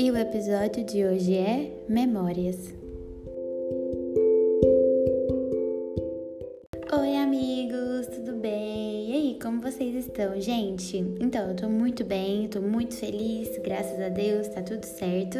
E o episódio de hoje é Memórias. Oi, amigos, tudo bem? E aí, como vocês estão, gente? Então, eu tô muito bem, tô muito feliz, graças a Deus, tá tudo certo.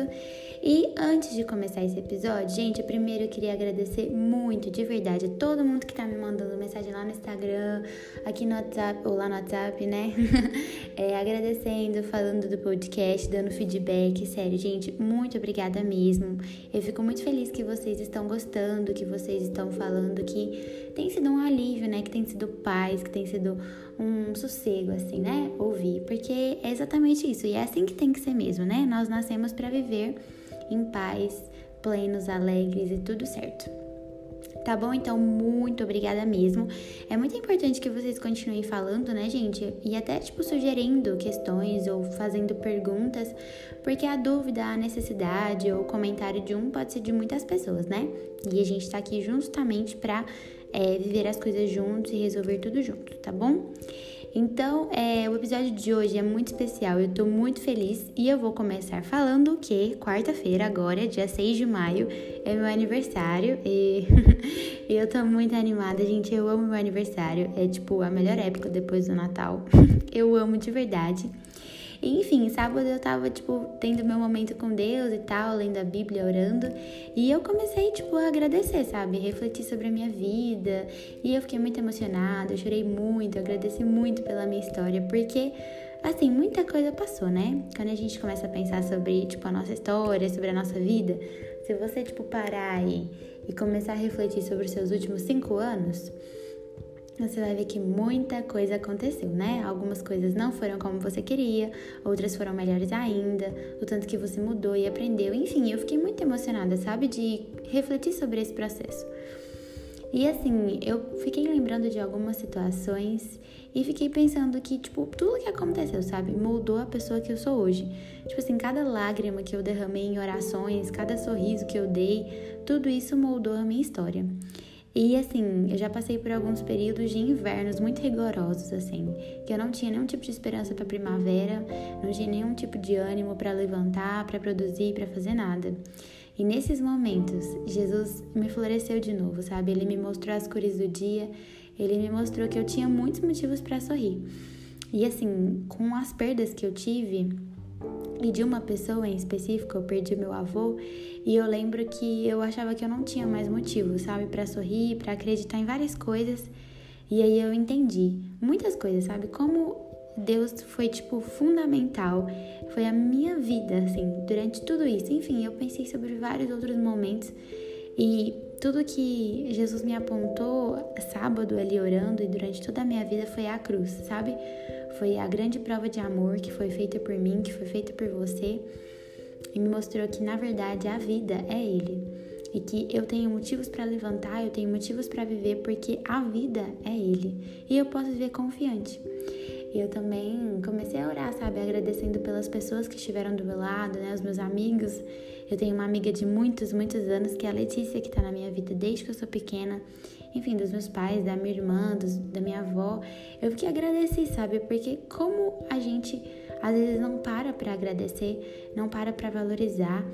E antes de começar esse episódio, gente, primeiro eu queria agradecer muito, de verdade, a todo mundo que tá me mandando mensagem lá no Instagram, aqui no WhatsApp, ou lá no WhatsApp, né? é, agradecendo, falando do podcast, dando feedback. Sério, gente, muito obrigada mesmo. Eu fico muito feliz que vocês estão gostando, que vocês estão falando que tem sido um alívio, né? Que tem sido paz, que tem sido um sossego, assim, né? Ouvir. Porque é exatamente isso. E é assim que tem que ser mesmo, né? Nós nascemos para viver em paz, plenos, alegres e tudo certo. Tá bom? Então, muito obrigada mesmo. É muito importante que vocês continuem falando, né, gente? E até, tipo, sugerindo questões ou fazendo perguntas, porque a dúvida, a necessidade ou o comentário de um pode ser de muitas pessoas, né? E a gente tá aqui justamente pra é, viver as coisas juntos e resolver tudo junto, tá bom? Então, é, o episódio de hoje é muito especial, eu tô muito feliz e eu vou começar falando que quarta-feira, agora, dia 6 de maio, é meu aniversário e eu tô muito animada, gente. Eu amo meu aniversário, é tipo a melhor época depois do Natal. eu amo de verdade. Enfim, sábado eu tava, tipo, tendo meu momento com Deus e tal, lendo a Bíblia, orando. E eu comecei, tipo, a agradecer, sabe? Refletir sobre a minha vida. E eu fiquei muito emocionada, eu chorei muito, agradeci muito pela minha história, porque. Assim, muita coisa passou, né? Quando a gente começa a pensar sobre, tipo, a nossa história, sobre a nossa vida, se você, tipo, parar e, e começar a refletir sobre os seus últimos cinco anos, você vai ver que muita coisa aconteceu, né? Algumas coisas não foram como você queria, outras foram melhores ainda, o tanto que você mudou e aprendeu. Enfim, eu fiquei muito emocionada, sabe, de refletir sobre esse processo. E assim, eu fiquei lembrando de algumas situações e fiquei pensando que, tipo, tudo que aconteceu, sabe, moldou a pessoa que eu sou hoje. Tipo assim, cada lágrima que eu derramei em orações, cada sorriso que eu dei, tudo isso moldou a minha história. E assim, eu já passei por alguns períodos de invernos muito rigorosos, assim, que eu não tinha nenhum tipo de esperança para primavera, não tinha nenhum tipo de ânimo para levantar, para produzir, para fazer nada. E nesses momentos, Jesus me floresceu de novo, sabe? Ele me mostrou as cores do dia, ele me mostrou que eu tinha muitos motivos para sorrir. E assim, com as perdas que eu tive, e de uma pessoa em específico, eu perdi meu avô, e eu lembro que eu achava que eu não tinha mais motivo, sabe, para sorrir, para acreditar em várias coisas. E aí eu entendi muitas coisas, sabe? Como Deus foi tipo fundamental, foi a minha vida assim, durante tudo isso. Enfim, eu pensei sobre vários outros momentos e tudo que Jesus me apontou sábado ali orando e durante toda a minha vida foi a cruz, sabe? Foi a grande prova de amor que foi feita por mim, que foi feita por você e me mostrou que na verdade a vida é Ele e que eu tenho motivos para levantar, eu tenho motivos para viver porque a vida é Ele e eu posso viver confiante. E eu também comecei a orar, sabe, agradecendo pelas pessoas que estiveram do meu lado, né, os meus amigos. Eu tenho uma amiga de muitos, muitos anos que é a Letícia, que tá na minha vida desde que eu sou pequena. Enfim, dos meus pais, da minha irmã, dos, da minha avó. Eu fiquei agradecida, sabe, porque como a gente às vezes não para para agradecer, não para para valorizar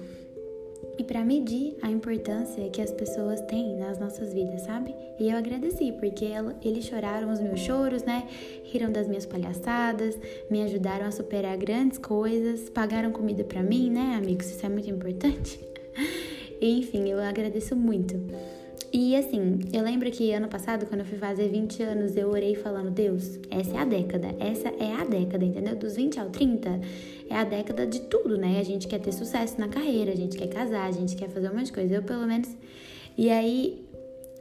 e para medir a importância que as pessoas têm nas nossas vidas, sabe? E eu agradeci, porque eles choraram os meus choros, né? Riram das minhas palhaçadas, me ajudaram a superar grandes coisas, pagaram comida para mim, né, amigos? Isso é muito importante. Enfim, eu agradeço muito. E assim, eu lembro que ano passado, quando eu fui fazer 20 anos, eu orei falando: Deus, essa é a década, essa é a década, entendeu? Dos 20 ao 30 é a década de tudo, né? A gente quer ter sucesso na carreira, a gente quer casar, a gente quer fazer um monte de coisa. Eu, pelo menos. E aí,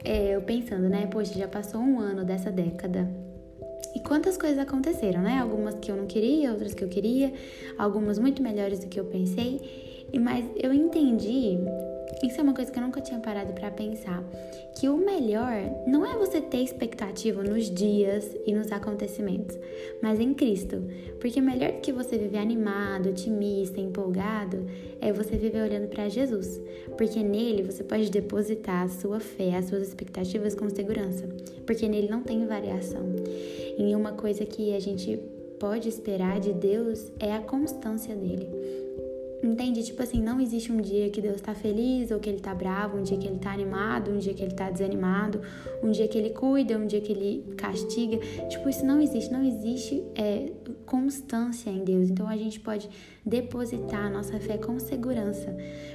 é, eu pensando, né? Poxa, já passou um ano dessa década. E quantas coisas aconteceram, né? Algumas que eu não queria, outras que eu queria, algumas muito melhores do que eu pensei. E mas eu entendi isso é uma coisa que eu nunca tinha parado para pensar, que o melhor não é você ter expectativa nos dias e nos acontecimentos, mas em Cristo. Porque melhor do que você viver animado, otimista, empolgado, é você viver olhando para Jesus, porque nele você pode depositar a sua fé, as suas expectativas com segurança, porque nele não tem variação. E uma coisa que a gente pode esperar de Deus é a constância dele. Entende? Tipo assim, não existe um dia que Deus tá feliz ou que ele tá bravo, um dia que ele tá animado, um dia que ele tá desanimado, um dia que ele cuida, um dia que ele castiga. Tipo, isso não existe. Não existe é, constância em Deus. Então a gente pode depositar a nossa fé com segurança.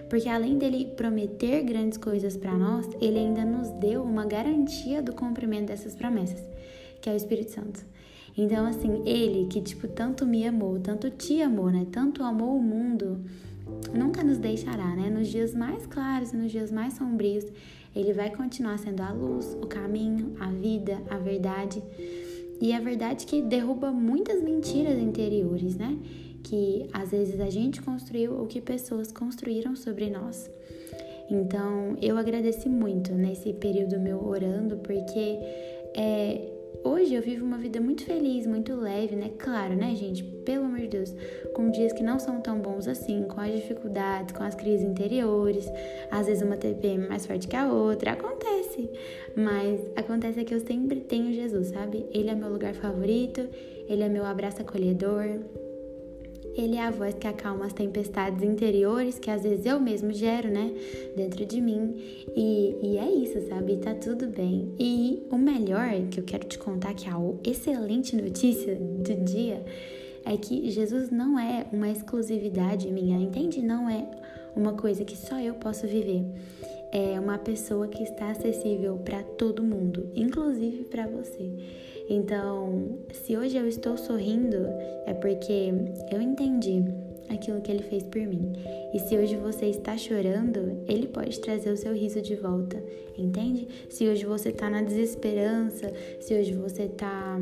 Porque além dele prometer grandes coisas para nós, ele ainda nos deu uma garantia do cumprimento dessas promessas, que é o Espírito Santo. Então, assim, ele que, tipo, tanto me amou, tanto te amou, né? Tanto amou o mundo, nunca nos deixará, né? Nos dias mais claros e nos dias mais sombrios, ele vai continuar sendo a luz, o caminho, a vida, a verdade. E a verdade que derruba muitas mentiras interiores, né? Que às vezes a gente construiu ou que pessoas construíram sobre nós. Então, eu agradeci muito nesse período meu orando, porque Hoje eu vivo uma vida muito feliz, muito leve, né? Claro, né, gente? Pelo amor de Deus, com dias que não são tão bons assim, com as dificuldades, com as crises interiores, às vezes uma TPM mais forte que a outra, acontece. Mas acontece que eu sempre tenho Jesus, sabe? Ele é meu lugar favorito, ele é meu abraço acolhedor, ele é a voz que acalma as tempestades interiores que às vezes eu mesmo gero, né? Dentro de mim. E, e é isso, sabe? Tá tudo bem. E o melhor que eu quero te contar, que é a excelente notícia do dia, é que Jesus não é uma exclusividade minha, entende? Não é uma coisa que só eu posso viver. É uma pessoa que está acessível para todo mundo, inclusive para você. Então, se hoje eu estou sorrindo, é porque eu entendi aquilo que ele fez por mim. E se hoje você está chorando, ele pode trazer o seu riso de volta, entende? Se hoje você está na desesperança, se hoje você está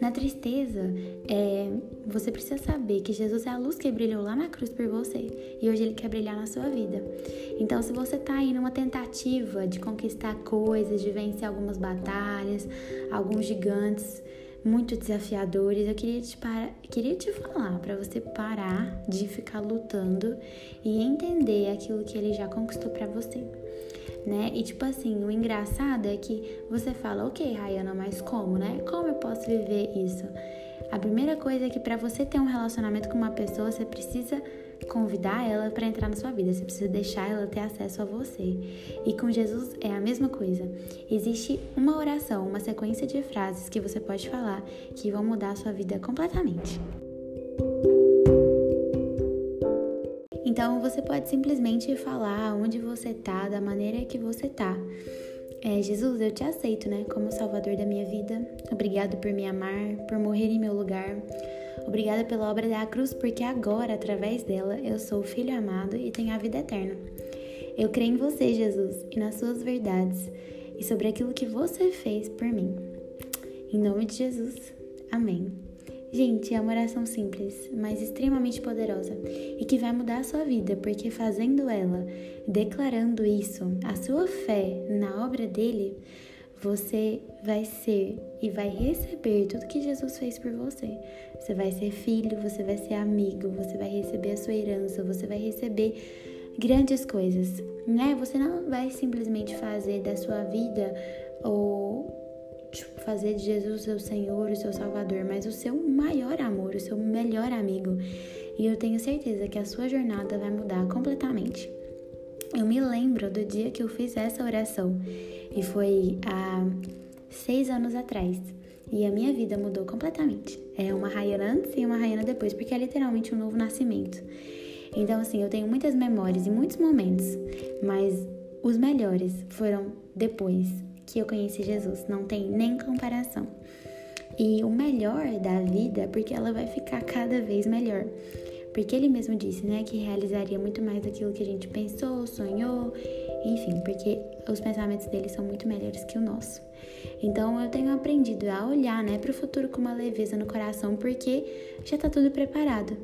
na tristeza, é, você precisa saber que Jesus é a luz que brilhou lá na cruz por você e hoje ele quer brilhar na sua vida. Então, se você está aí numa tentativa de conquistar coisas, de vencer algumas batalhas, alguns gigantes muito desafiadores, eu queria te, para... queria te falar para você parar de ficar lutando e entender aquilo que ele já conquistou para você né? E tipo assim, o engraçado é que você fala, ok, Rayana, mas como, né? Como eu posso viver isso? A primeira coisa é que para você ter um relacionamento com uma pessoa, você precisa convidar ela para entrar na sua vida, você precisa deixar ela ter acesso a você. E com Jesus é a mesma coisa. Existe uma oração, uma sequência de frases que você pode falar que vão mudar a sua vida completamente. Então você pode simplesmente falar onde você tá, da maneira que você tá. É, Jesus, eu te aceito, né, como Salvador da minha vida. Obrigado por me amar, por morrer em meu lugar. Obrigada pela obra da cruz, porque agora, através dela, eu sou filho amado e tenho a vida eterna. Eu creio em você, Jesus, e nas suas verdades, e sobre aquilo que você fez por mim. Em nome de Jesus. Amém. Gente, é uma oração simples, mas extremamente poderosa e que vai mudar a sua vida, porque fazendo ela, declarando isso, a sua fé na obra dele, você vai ser e vai receber tudo que Jesus fez por você. Você vai ser filho, você vai ser amigo, você vai receber a sua herança, você vai receber grandes coisas, né? Você não vai simplesmente fazer da sua vida ou tipo, fazer de Jesus o seu Senhor, o seu Salvador, mas o seu maior amor, o seu melhor amigo. E eu tenho certeza que a sua jornada vai mudar completamente. Eu me lembro do dia que eu fiz essa oração e foi há seis anos atrás. E a minha vida mudou completamente. É uma Rayana antes e uma Rayana depois, porque é literalmente um novo nascimento. Então, assim, eu tenho muitas memórias e muitos momentos, mas os melhores foram depois, que eu conheci Jesus, não tem nem comparação. E o melhor da vida, porque ela vai ficar cada vez melhor. Porque ele mesmo disse, né, que realizaria muito mais daquilo que a gente pensou, sonhou, enfim, porque os pensamentos dele são muito melhores que o nosso. Então eu tenho aprendido a olhar, né, para o futuro com uma leveza no coração, porque já tá tudo preparado.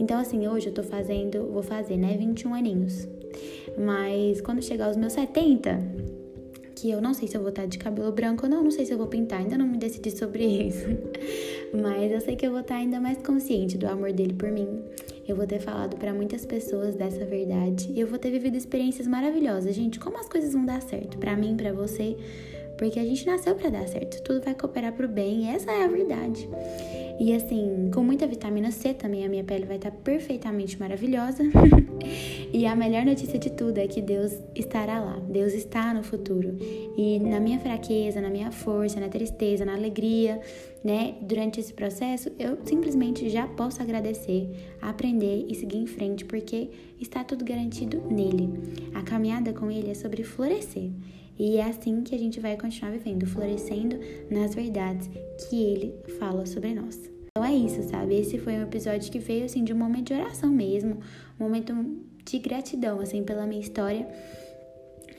Então assim, hoje eu tô fazendo, vou fazer, né, 21 aninhos. Mas quando chegar aos meus 70, que eu não sei se eu vou estar de cabelo branco ou não, não sei se eu vou pintar, ainda não me decidi sobre isso. Mas eu sei que eu vou estar ainda mais consciente do amor dele por mim. Eu vou ter falado para muitas pessoas dessa verdade e eu vou ter vivido experiências maravilhosas. Gente, como as coisas vão dar certo para mim, para você, porque a gente nasceu para dar certo. Tudo vai cooperar pro bem, essa é a verdade. E assim, com muita vitamina C também, a minha pele vai estar tá perfeitamente maravilhosa. e a melhor notícia de tudo é que Deus estará lá. Deus está no futuro. E na minha fraqueza, na minha força, na tristeza, na alegria, né? Durante esse processo, eu simplesmente já posso agradecer, aprender e seguir em frente, porque está tudo garantido nele. A caminhada com ele é sobre florescer. E é assim que a gente vai continuar vivendo, florescendo nas verdades que ele fala sobre nós. Então é isso, sabe? Esse foi um episódio que veio assim de um momento de oração mesmo, um momento de gratidão assim pela minha história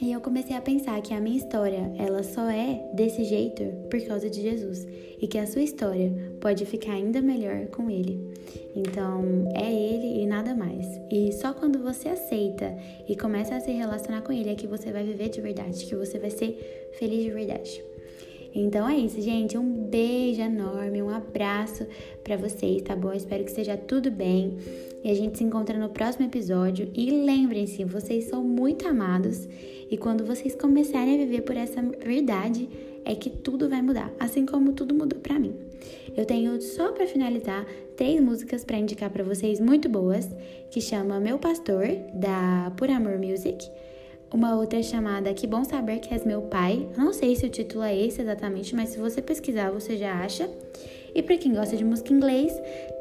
e eu comecei a pensar que a minha história, ela só é desse jeito por causa de Jesus e que a sua história pode ficar ainda melhor com ele. Então, é nada mais. E só quando você aceita e começa a se relacionar com ele é que você vai viver de verdade, que você vai ser feliz de verdade. Então é isso, gente. Um beijo enorme, um abraço para vocês, tá bom? Espero que esteja tudo bem. E a gente se encontra no próximo episódio. E lembrem-se, vocês são muito amados. E quando vocês começarem a viver por essa verdade, é que tudo vai mudar, assim como tudo mudou para mim. Eu tenho só para finalizar três músicas para indicar para vocês muito boas, que chama Meu Pastor da Por Amor Music uma outra chamada Que Bom Saber Que És Meu Pai. Não sei se o título é esse exatamente, mas se você pesquisar, você já acha. E para quem gosta de música em inglês,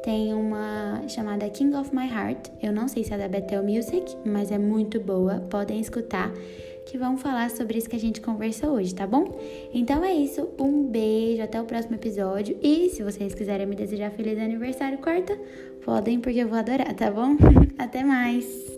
tem uma chamada King of My Heart. Eu não sei se é da Bethel Music, mas é muito boa. Podem escutar que vão falar sobre isso que a gente conversa hoje, tá bom? Então é isso, um beijo, até o próximo episódio. E se vocês quiserem me desejar feliz aniversário quarta, podem, porque eu vou adorar, tá bom? até mais!